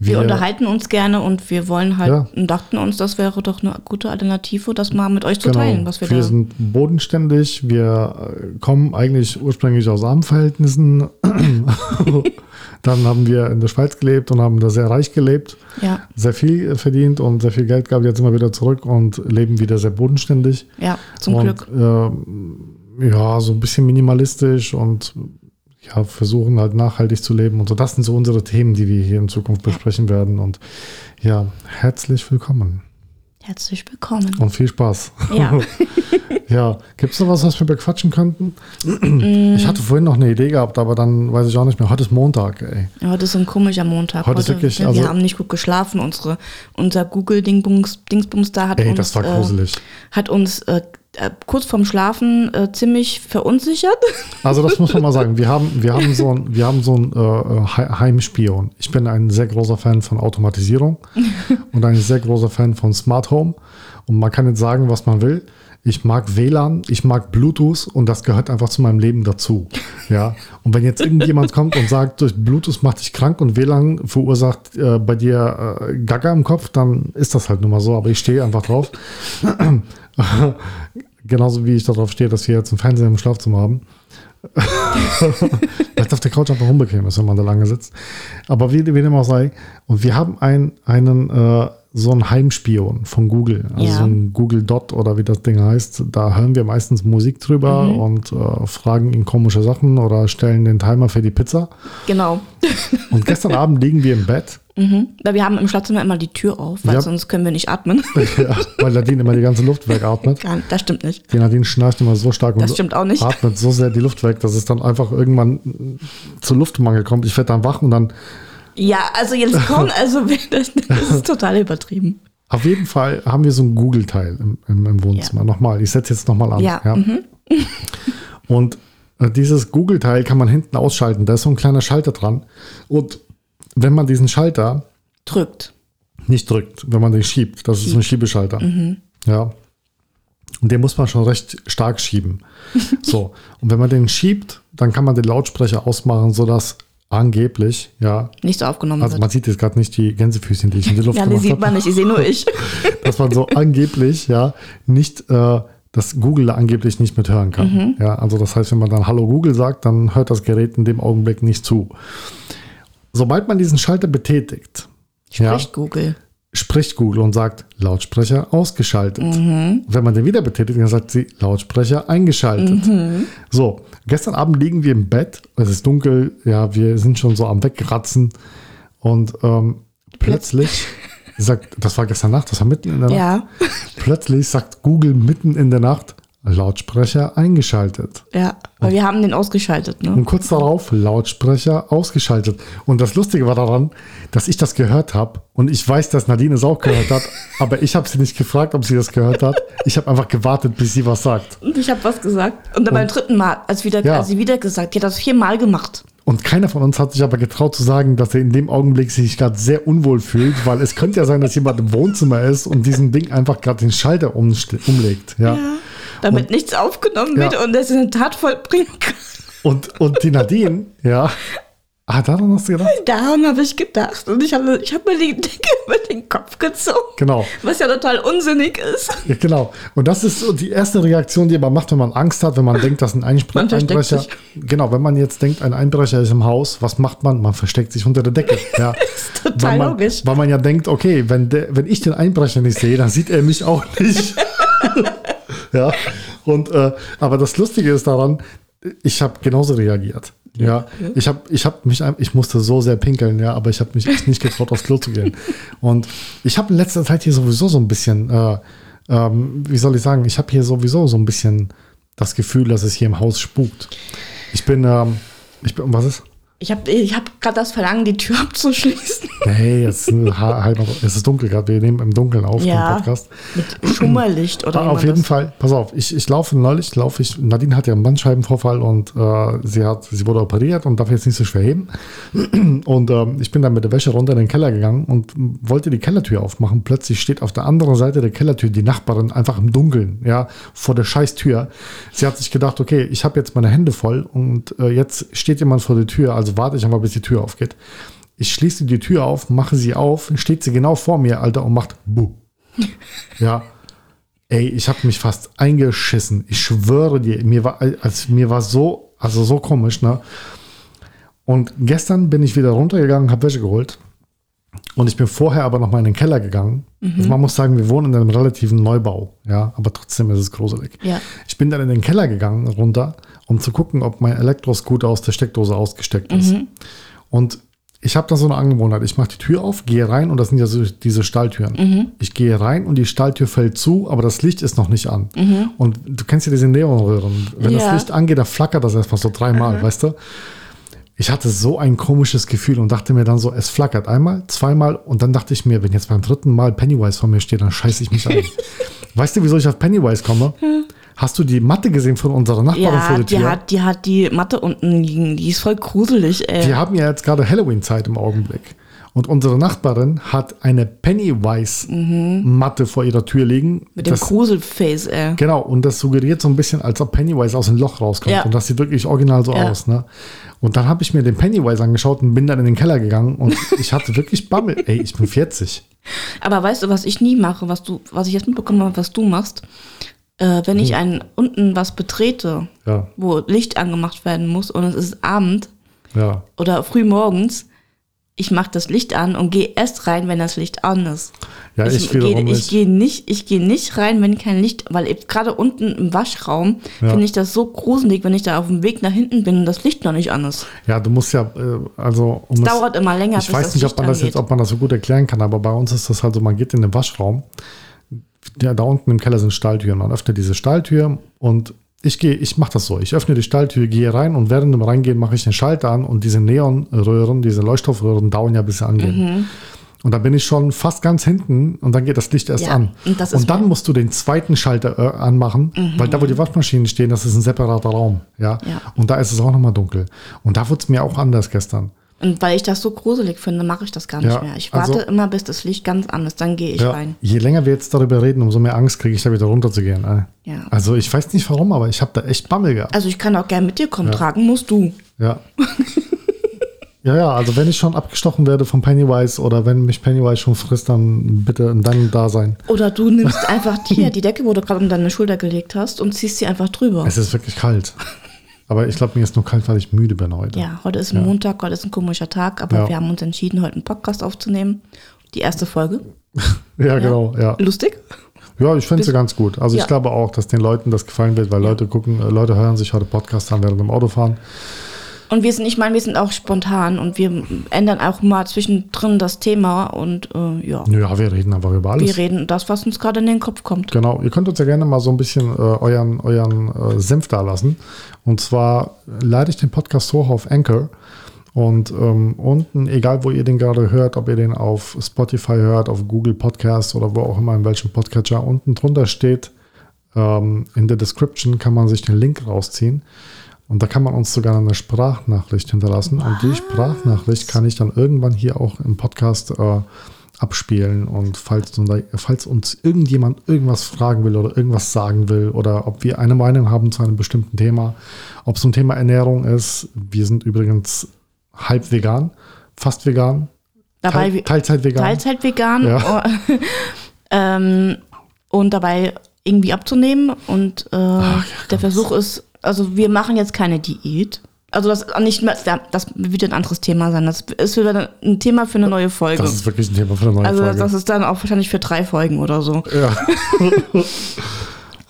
Wir, unterhalten uns gerne und wir wollen halt Ja. und dachten uns, das wäre doch eine gute Alternative, das mal mit euch zu genau, teilen, was wir, wir da. sind bodenständig, wir äh, kommen eigentlich ursprünglich aus armen Verhältnissen. <laughs> Dann haben wir in der Schweiz gelebt und haben da sehr reich gelebt, Ja, sehr viel verdient und sehr viel Geld gab jetzt immer wieder zurück und leben wieder sehr bodenständig. ja, zum und, Glück. ähm, ja, so ein bisschen minimalistisch und ja, versuchen halt nachhaltig zu leben und so. Das sind so unsere Themen, die wir hier in Zukunft besprechen werden. Und ja, herzlich willkommen Herzlich willkommen. und viel Spaß. Ja. <laughs> ja, gibt es noch was, was wir bequatschen könnten? Mm. ich hatte vorhin noch eine Idee gehabt, aber dann weiß ich auch nicht mehr. Heute ist Montag, ey. Ja, Heute ist so ein komischer Montag. Heute ist wirklich, wir also- haben nicht gut geschlafen. Unsere, unser Google-Dingsbums Dingsbums da hat Ey, uns, das war äh, hat uns äh, kurz vorm Schlafen äh, ziemlich verunsichert. <laughs> Also das muss man mal sagen. Wir haben, wir haben so ein, wir haben so ein äh, He- Heimspion. Ich bin ein sehr großer Fan von Automatisierung <laughs> und ein sehr großer Fan von Smart Home. Und man kann jetzt sagen, was man will. Ich mag WLAN, ich mag Bluetooth und das gehört einfach zu meinem Leben dazu. Ja. Und wenn jetzt irgendjemand kommt und sagt, durch Bluetooth macht dich krank und WLAN verursacht äh, bei dir äh, Gaga im Kopf, dann ist das halt nun mal so. Aber ich stehe einfach drauf. <laughs> Genauso wie ich darauf stehe, dass wir jetzt einen Fernseher im Schlafzimmer haben. <laughs> Weil es auf der Couch einfach unbequem ist, wenn man da lange sitzt. Aber wie, wie dem auch sei. Und wir haben ein, einen, äh, so ein Heimspion von Google. Also Ja. so ein Google Dot oder wie das Ding heißt. Da hören wir meistens Musik drüber Mhm. und äh, fragen ihn komische Sachen oder stellen den Timer für die Pizza. Genau. <laughs> Und gestern Abend liegen wir im Bett, Mhm. Weil wir haben im Schlafzimmer immer die Tür auf, weil Ja. sonst können wir nicht atmen. <laughs> ja, weil Nadine immer die ganze Luft wegatmet. Das stimmt nicht. Die Nadine schnarcht immer so stark Das und stimmt auch nicht. atmet so sehr die Luft weg, dass es dann einfach irgendwann zu Luftmangel kommt. Ich werde dann wach und dann Ja, also jetzt <laughs> komm, also das, <laughs> das ist total übertrieben. Auf jeden Fall haben wir so ein Google-Teil im, im, im Wohnzimmer. Nochmal, ich setze jetzt nochmal an. Ja, mhm. <laughs> Und äh, dieses Google-Teil kann man hinten ausschalten. Da ist so ein kleiner Schalter dran. Und wenn man diesen Schalter Drückt. nicht drückt, wenn man den schiebt, das ist so ein Schiebeschalter. Mhm. Ja. Und den muss man schon recht stark schieben. so. Und wenn man den schiebt, dann kann man den Lautsprecher ausmachen, sodass angeblich, ja, Nicht so aufgenommen also wird. man sieht jetzt gerade nicht die Gänsefüßchen, die ich in die Luft Ja, die gemacht sieht habe. man nicht, ich sehe nur ich. <laughs> dass man so angeblich, ja, nicht, äh, dass Google da angeblich nicht mithören kann. Mhm. Ja, also das heißt, wenn man dann Hallo Google sagt, dann hört das Gerät in dem Augenblick nicht zu. Sobald man diesen Schalter betätigt, ja, Spricht Google. Spricht Google und sagt Lautsprecher ausgeschaltet. Mhm. Wenn man den wieder betätigt, dann sagt sie Lautsprecher eingeschaltet. Mhm. So, gestern Abend liegen wir im Bett, es ist dunkel, ja, wir sind schon so am Wegratzen und ähm, plötzlich <laughs> sagt, das war gestern Nacht, das war mitten in der Nacht, Ja, plötzlich sagt Google mitten in der Nacht Lautsprecher eingeschaltet. ja. Weil wir haben den ausgeschaltet, ne? Und kurz darauf Lautsprecher ausgeschaltet. Und das Lustige war daran, dass ich das gehört habe. Und ich weiß, dass Nadine es auch gehört hat. <laughs> aber ich habe sie nicht gefragt, ob sie das gehört hat. Ich habe einfach gewartet, bis sie was sagt. Und ich habe was gesagt. Und dann beim dritten Mal, als, wieder, Ja. als sie wieder gesagt, die hat das viermal gemacht. Und keiner von uns hat sich aber getraut zu sagen, dass er in dem Augenblick sich gerade sehr unwohl fühlt, weil es könnte ja sein, dass jemand im Wohnzimmer ist und diesen Ding einfach gerade den Schalter umlegt. Ja. Damit nichts aufgenommen Ja. wird und es eine Tat vollbringen kann. Und, und die Nadine, ja. Ah, daran hast du gedacht? Daran habe ich gedacht. Und ich habe ich hab mir die Decke <laughs> über den Kopf gezogen. Genau. Was ja total unsinnig ist. Ja, genau. Und das ist so die erste Reaktion, die man macht, wenn man Angst hat, wenn man denkt, dass ein Einspre Man Einbrecher. sich. Genau, wenn man jetzt denkt, ein Einbrecher ist im Haus, was macht man? Man versteckt sich unter der Decke. <laughs> Ja. ist total weil man, logisch. Weil man ja denkt, okay, wenn, der, wenn ich den Einbrecher nicht sehe, dann sieht er mich auch nicht. <laughs> <laughs> ja. Und äh, aber das Lustige ist daran, ich habe genauso reagiert. Ja, ich habe ich hab mich, ich musste so sehr pinkeln, ja, aber ich habe mich echt nicht getraut, aufs Klo zu gehen. <laughs> Und ich habe in letzter Zeit hier sowieso so ein bisschen, äh, ähm, wie soll ich sagen, ich habe hier sowieso so ein bisschen das Gefühl, dass es hier im Haus spukt. Ich bin, ähm, ich bin, was ist? Ich habe ich hab gerade das Verlangen, die Tür <laughs> abzuschließen. Nee, es ist, ha- halb, es ist dunkel gerade, wir nehmen im Dunkeln auf Ja. den Podcast. Mit Schummerlicht oder Ah, wie auf jeden das- Fall, pass auf, ich, ich laufe neulich, laufe ich, Nadine hat ja einen Bandscheibenvorfall und äh, sie hat, sie wurde operiert und darf jetzt nicht so schwer heben. <clears throat> Und ähm, ich bin dann mit der Wäsche runter in den Keller gegangen und wollte die Kellertür aufmachen. Plötzlich steht auf der anderen Seite der Kellertür die Nachbarin einfach im Dunkeln, ja, vor der scheiß Tür. Sie hat sich gedacht, okay, ich habe jetzt meine Hände voll und äh, jetzt steht jemand vor der Tür, also warte ich einfach, bis die Tür aufgeht. Ich schließe die Tür auf, mache sie auf, steht sie genau vor mir, Alter, und macht Buh. <laughs> Ja. Ey, ich habe mich fast eingeschissen. Ich schwöre dir, mir war, also mir war so, also so komisch, ne? Und gestern bin ich wieder runtergegangen, habe Wäsche geholt. Und ich bin vorher aber noch mal in den Keller gegangen. Also man muss sagen, wir wohnen in einem relativen Neubau, ja, aber trotzdem ist es gruselig. Ja. Ich bin dann in den Keller gegangen, runter, um zu gucken, ob mein Elektroscooter aus der Steckdose ausgesteckt ist. Und ich habe da so eine Angewohnheit. Ich mache die Tür auf, gehe rein und das sind ja so diese Stalltüren. Ich gehe rein und die Stalltür fällt zu, aber das Licht ist noch nicht an. Und du kennst ja diese Neonröhren. Wenn das Ja. Licht angeht, dann flackert das erstmal so dreimal, weißt du? Ich hatte so ein komisches Gefühl und dachte mir dann so, es flackert einmal, zweimal und dann dachte ich mir, wenn jetzt beim dritten Mal Pennywise vor mir steht, dann scheiße ich mich ein. <laughs> weißt du, wieso ich auf Pennywise komme? Hast du die Matte gesehen von unserer Nachbarin vor Ja, der die Tür? hat, die hat die Matte unten liegen. Die ist voll gruselig, ey. Wir haben ja jetzt gerade Halloween-Zeit im Augenblick. Und unsere Nachbarin hat eine Pennywise-Matte vor ihrer Tür liegen. Mhm. Mit dem Das- Gruselface, ey. Genau, und das suggeriert so ein bisschen, als ob Pennywise aus dem Loch rauskommt. Ja. Und das sieht wirklich original so Ja. aus. Ne? Und dann habe ich mir den Pennywise angeschaut und bin dann in den Keller gegangen und <laughs> ich hatte wirklich Bammel. Ey, ich bin 40. Aber weißt du, was ich nie mache, was du, was ich jetzt mitbekommen habe, was du machst? Äh, wenn ich einen unten was betrete, Ja, wo Licht angemacht werden muss und es ist Abend ja. oder früh morgens, ich mache das Licht an und gehe erst rein, wenn das Licht an ist. Ja, ich, ich gehe ich nicht. geh nicht, ich gehe nicht rein, wenn kein Licht, weil gerade unten im Waschraum Ja. finde ich das so gruselig, wenn ich da auf dem Weg nach hinten bin und das Licht noch nicht an ist. Ja, du musst ja, äh, also um es- Dauert immer länger, Ich weiß das nicht, ob man das angeht. jetzt, ob man das so gut erklären kann, aber bei uns ist das halt so, man geht in den Waschraum, der, da unten im Keller sind Stalltüren, man öffnet diese Stalltür und ich gehe, ich mache das so, ich öffne die Stalltür, gehe rein und während dem Reingehen mache ich den Schalter an und diese Neonröhren, diese Leuchtstoffröhren dauern ja bis sie angehen. Und da bin ich schon fast ganz hinten und dann geht das Licht erst Mhm. Ja, an. und ist dann Mhm. musst du den zweiten Schalter äh, anmachen, weil da, wo die Waschmaschinen stehen, das ist ein separater Raum. Ja? Ja. Und da ist es auch nochmal dunkel. Und da wurde es mir auch anders gestern. Und weil ich das so gruselig finde, mache ich das gar nicht Ja, mehr. Ich warte also- immer, bis das Licht ganz an ist, dann gehe ich Ja, rein. je länger wir jetzt darüber reden, umso mehr Angst kriege ich da wieder runterzugehen. Ja. Also ich weiß nicht warum, aber ich habe da echt Bammel gehabt. Also ich kann auch gern mit dir kommen, tragen musst du. Ja. <laughs> ja, ja, also wenn ich schon abgestochen werde von Pennywise oder wenn mich Pennywise schon frisst, dann bitte dann da sein. Oder du nimmst <laughs> einfach die, die Decke, wo du gerade um deine Schulter gelegt hast und ziehst sie einfach drüber. Es ist wirklich kalt. <laughs> Aber ich glaube, mir ist nur kalt, weil ich müde bin heute. Ja, heute ist Montag, heute ist ein komischer Tag, aber Ja. wir haben uns entschieden, heute einen Podcast aufzunehmen. Die erste Folge. <laughs> Ja, genau, ja. Lustig. Ja, ich finde es ganz gut. Also Ja. ich glaube auch, dass den Leuten das gefallen wird, weil Leute gucken, äh, Leute hören sich heute Podcast an während dem Autofahren. Und wir sind, ich meine, wir sind auch spontan und wir ändern auch mal zwischendrin das Thema und äh, ja, Ja, wir reden einfach über alles. wir reden das, was uns gerade in den Kopf kommt. Genau, ihr könnt uns ja gerne mal so ein bisschen äh, euren, euren äh, Senf da lassen. Und zwar leite ich den Podcast hoch auf Anchor. Und ähm, unten, egal wo ihr den gerade hört, ob ihr den auf Spotify hört, auf Google Podcast oder wo auch immer, in welchem Podcatcher, unten drunter steht, ähm, in der Description kann man sich den Link rausziehen. Und da kann man uns sogar eine Sprachnachricht hinterlassen. Und die Sprachnachricht kann ich dann irgendwann hier auch im Podcast äh, abspielen. Und falls, uns- falls uns irgendjemand irgendwas fragen will oder irgendwas sagen will oder ob wir eine Meinung haben zu einem bestimmten Thema, ob es zum Thema Ernährung ist, wir sind übrigens halb vegan, fast vegan, Dabei Teil, Teilzeit vegan. Teilzeit vegan Ja. <laughs> ähm, und dabei irgendwie abzunehmen. Und äh, der Versuch ist, also wir machen jetzt keine Diät. Also das nicht mehr, ja, das wird ein anderes Thema sein. Das ist wieder ein Thema für eine neue Folge. Das ist wirklich ein Thema für eine neue also Folge. das ist dann auch wahrscheinlich für drei Folgen oder so. ja. <laughs>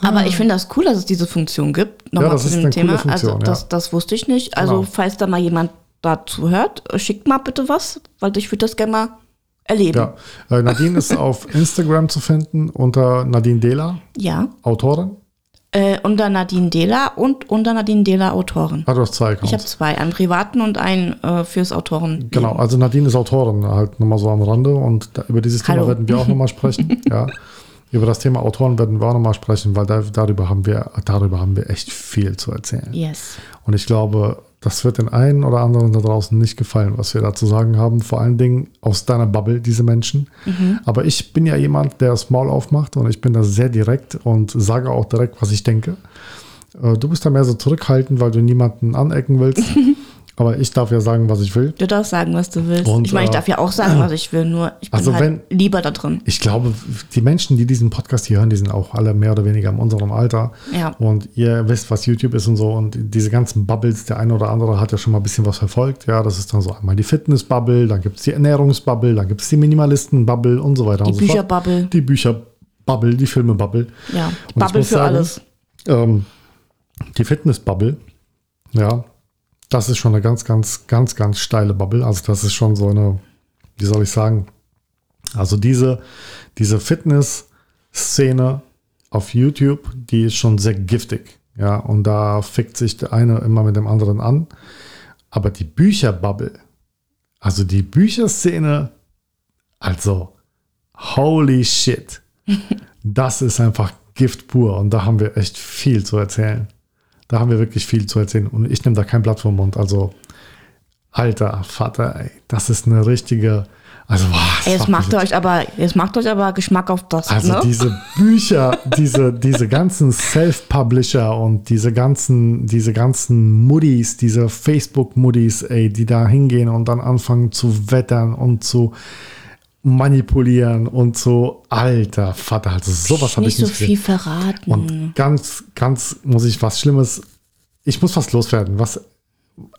Aber ich finde das cool, dass es diese Funktion gibt. Nochmal das zu ist dem Thema. Funktion, also das, ja. das wusste ich nicht. Also Genau. falls da mal jemand dazu hört, schickt mal bitte was, weil ich würde das gerne mal erleben. ja. Äh, Nadine ist auf Instagram zu finden unter Nadine Dehler, ja. Autorin. Äh, unter Nadine Dehler und unter Nadine Dehler Autorin. Hat auch zwei Ich habe Accounts. zwei, einen privaten und einen äh, fürs Autoren. Genau, also Nadine ist Autorin, halt nochmal so am Rande und da, über dieses Thema Hallo. werden wir auch nochmal sprechen. <laughs> ja. Über das Thema Autoren werden wir auch nochmal sprechen, weil da, darüber, haben wir, darüber haben wir echt viel zu erzählen. Yes. Und ich glaube, das wird den einen oder anderen da draußen nicht gefallen, was wir da zu sagen haben. Vor allen Dingen aus deiner Bubble, diese Menschen. Aber ich bin ja jemand, der das Maul aufmacht und ich bin da sehr direkt und sage auch direkt, was ich denke. Äh, Du bist da mehr so zurückhaltend, weil du niemanden anecken willst. <laughs> Aber ich darf ja sagen, was ich will. Du darfst sagen, was du willst. Und, ich meine, ich äh, darf ja auch sagen, was ich will, nur ich bin Also halt lieber da drin. Ich glaube, die Menschen, die diesen Podcast hier hören, die sind auch alle mehr oder weniger in unserem Alter. Ja. Und ihr wisst, was YouTube ist und so. Und diese ganzen Bubbles, der eine oder andere hat ja schon mal ein bisschen was verfolgt. Ja, das ist dann so einmal die Fitness-Bubble, dann gibt es die Ernährungsbubble, dann gibt es die Minimalisten-Bubble und so weiter Die so. Bücherbubble. Die Bücher-Bubble, die Filme-Bubble. Ja, ich Bubble für sagen, alles. Ähm, die Fitness-Bubble, ja, das ist schon eine ganz, ganz, ganz, ganz steile Bubble. Also das ist schon so eine, wie soll ich sagen, also diese, diese Fitness-Szene auf YouTube, die ist schon sehr giftig. Ja, und da fickt sich der eine immer mit dem anderen an. Aber die Bücherbubble, also die Bücherszene, also holy shit. <laughs> Das ist einfach Gift pur und da haben wir echt viel zu erzählen. Da haben wir wirklich viel zu erzählen und ich nehme da kein Blatt vom Mund. Also, alter Vater, ey, das ist eine richtige, also, das Ey, jetzt macht euch aber, jetzt macht euch aber Geschmack auf das, also ne? diese Bücher, <laughs> diese, diese ganzen Self-Publisher und diese ganzen, diese ganzen Muddies, diese Facebook-Muddies, ey, die da hingehen und dann anfangen zu wettern und zu manipulieren und so, alter Vater, also sowas habe ich nicht so viel gesehen. verraten. Und ganz, ganz muss ich was Schlimmes, ich muss was loswerden. Was,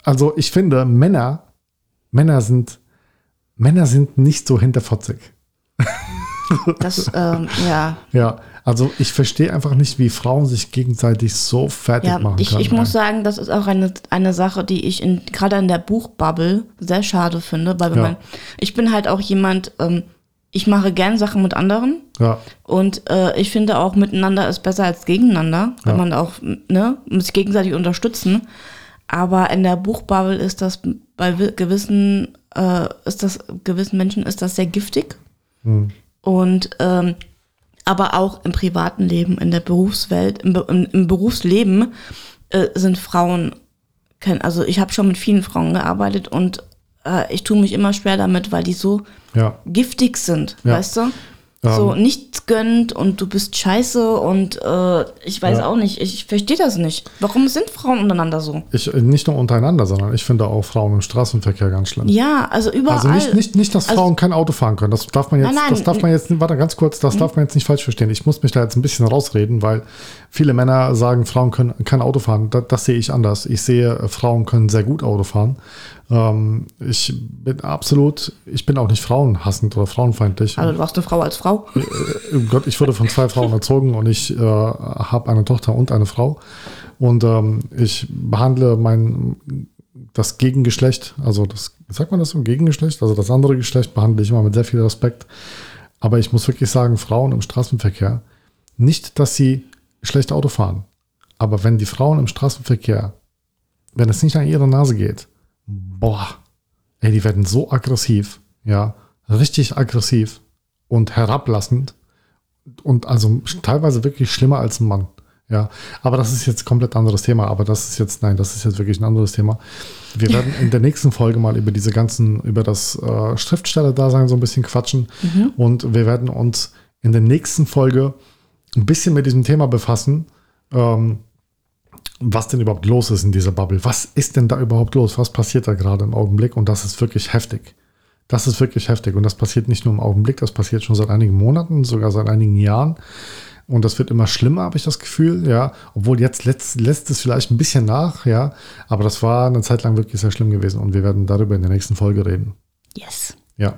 also ich finde, Männer, Männer sind Männer sind nicht so hinterfotzig. <laughs> Das, ähm, ja. <laughs> Ja, also ich verstehe einfach nicht, wie Frauen sich gegenseitig so fertig Ja, machen ich, können. ich muss sagen, das ist auch eine, eine Sache, die ich in, gerade in der Buchbubble sehr schade finde, weil wenn Ja. man, ich bin halt auch jemand, ähm, ich mache gern Sachen mit anderen ja, und äh, ich finde auch miteinander ist besser als gegeneinander, wenn Ja. man auch, ne, muss sich gegenseitig unterstützen. Aber in der Buchbubble ist das bei wi- gewissen, äh, ist das, gewissen Menschen ist das sehr giftig. Hm. Und ähm, aber auch im privaten Leben, in der Berufswelt, im, im, im Berufsleben äh, sind Frauen, also ich habe schon mit vielen Frauen gearbeitet und äh, ich tue mich immer schwer damit, weil die so ja. giftig sind, Ja. weißt du? So nichts gönnt und du bist scheiße und äh, ich weiß Ja. auch nicht, ich, verstehe das nicht. Warum sind Frauen untereinander so? Ich, nicht nur untereinander, sondern ich finde auch Frauen im Straßenverkehr ganz schlimm. Ja, also überall. Also nicht, nicht, nicht, dass Also- Frauen kein Auto fahren können. Das darf man jetzt, Nein, nein. das darf man jetzt, warte ganz kurz, das darf man jetzt nicht falsch verstehen. Ich muss mich da jetzt ein bisschen rausreden, weil viele Männer sagen, Frauen können kein Auto fahren. Das, das sehe ich anders. Ich sehe, äh, Frauen können sehr gut Auto fahren. Ähm, ich bin absolut, ich bin auch nicht frauenhassend oder frauenfeindlich. Also du warst eine Frau als Frau. Oh Gott, ich wurde von zwei Frauen erzogen und ich äh, habe eine Tochter und eine Frau. Und ähm, ich behandle mein das Gegengeschlecht, also das, sagt man das so, Gegengeschlecht, also das andere Geschlecht behandle ich immer mit sehr viel Respekt. Aber ich muss wirklich sagen, Frauen im Straßenverkehr, nicht, dass sie schlecht Auto fahren, aber wenn die Frauen im Straßenverkehr, wenn es nicht an ihre Nase geht, boah, ey, die werden so aggressiv, ja, richtig aggressiv und herablassend und also teilweise wirklich schlimmer als ein Mann. Ja, aber das ist jetzt komplett anderes Thema. Aber das ist jetzt, nein, das ist jetzt wirklich ein anderes Thema. Wir werden in der nächsten Folge mal über diese ganzen, über das äh, Schriftsteller-Dasein so ein bisschen quatschen. Und wir werden uns in der nächsten Folge ein bisschen mit diesem Thema befassen. Ähm, was denn überhaupt los ist in dieser Bubble. Was ist denn da überhaupt los? Was passiert da gerade im Augenblick? Und das ist wirklich heftig. Das ist wirklich heftig. Und das passiert nicht nur im Augenblick, das passiert schon seit einigen Monaten, sogar seit einigen Jahren. Und das wird immer schlimmer, habe ich das Gefühl, ja. Obwohl jetzt lässt, lässt es vielleicht ein bisschen nach, ja. Aber das war eine Zeit lang wirklich sehr schlimm gewesen. Und wir werden darüber in der nächsten Folge reden. Yes. Ja.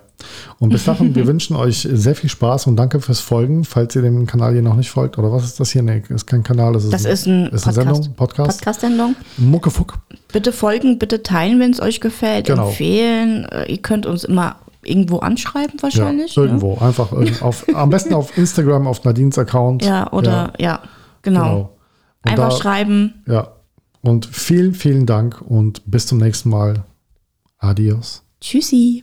Und bis dahin, wir <laughs> wünschen euch sehr viel Spaß und danke fürs Folgen, falls ihr dem Kanal hier noch nicht folgt. Oder was ist das hier? Nee, ist kein Kanal, das ist, Das ist ein ist eine Sendung, Podcast. Podcast-Sendung. Muckefuck. Bitte folgen, bitte teilen, wenn es euch gefällt, Genau. empfehlen. Äh, Ihr könnt uns immer irgendwo anschreiben Ja, wahrscheinlich. ne? irgendwo. Einfach irgend- auf, am besten auf Instagram, auf Nadines Account. Ja, oder ja, genau. genau. Und Einfach da- schreiben. Ja. Und vielen, vielen Dank und bis zum nächsten Mal. Adios. Tschüssi.